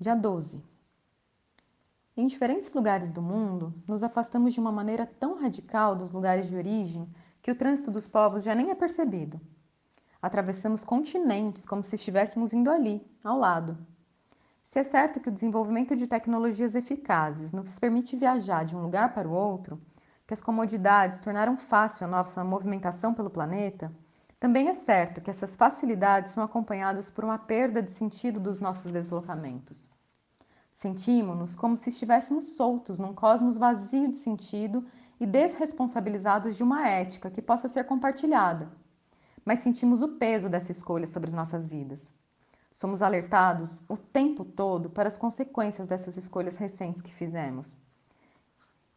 Dia 12. Em diferentes lugares do mundo, nos afastamos de uma maneira tão radical dos lugares de origem que o trânsito dos povos já nem é percebido. Atravessamos continentes como se estivéssemos indo ali, ao lado. Se é certo que o desenvolvimento de tecnologias eficazes nos permite viajar de um lugar para o outro, que as comodidades tornaram fácil a nossa movimentação pelo planeta, também é certo que essas facilidades são acompanhadas por uma perda de sentido dos nossos deslocamentos. Sentimos-nos como se estivéssemos soltos num cosmos vazio de sentido e desresponsabilizados de uma ética que possa ser compartilhada. Mas sentimos o peso dessa escolha sobre as nossas vidas. Somos alertados o tempo todo para as consequências dessas escolhas recentes que fizemos.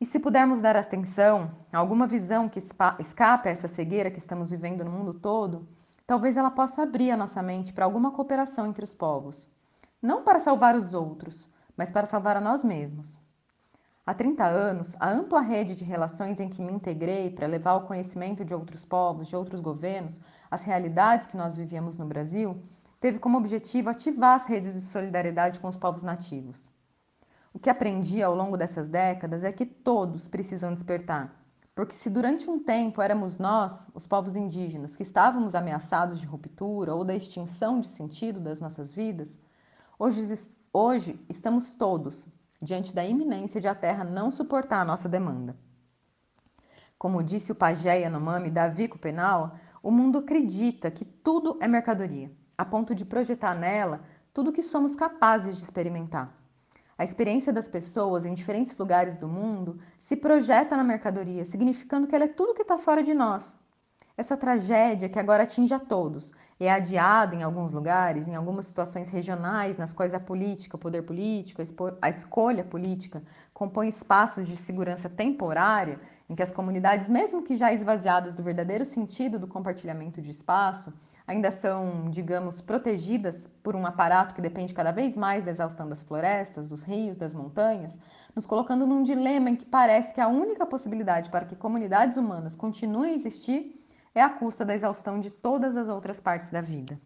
E se pudermos dar atenção a alguma visão que escape a essa cegueira que estamos vivendo no mundo todo, talvez ela possa abrir a nossa mente para alguma cooperação entre os povos. Não para salvar os outros, mas para salvar a nós mesmos. Há 30 anos, a ampla rede de relações em que me integrei para levar o conhecimento de outros povos, de outros governos, as realidades que nós vivíamos no Brasil, teve como objetivo ativar as redes de solidariedade com os povos nativos. Que aprendi ao longo dessas décadas é que todos precisam despertar. Porque se durante um tempo éramos nós, os povos indígenas, que estávamos ameaçados de ruptura ou da extinção de sentido das nossas vidas, hoje, hoje estamos todos diante da iminência de a Terra não suportar a nossa demanda. Como disse o pajé Yanomami Davi Penal, o mundo acredita que tudo é mercadoria, a ponto de projetar nela tudo o que somos capazes de experimentar. A experiência das pessoas em diferentes lugares do mundo se projeta na mercadoria, significando que ela é tudo que está fora de nós. Essa tragédia que agora atinge a todos é adiada em alguns lugares, em algumas situações regionais, nas quais a política, o poder político, a escolha política compõe espaços de segurança temporária em que as comunidades, mesmo que já esvaziadas do verdadeiro sentido do compartilhamento de espaço, ainda são, digamos, protegidas por um aparato que depende cada vez mais da exaustão das florestas, dos rios, das montanhas, nos colocando num dilema em que parece que a única possibilidade para que comunidades humanas continuem a existir é a custa da exaustão de todas as outras partes da vida.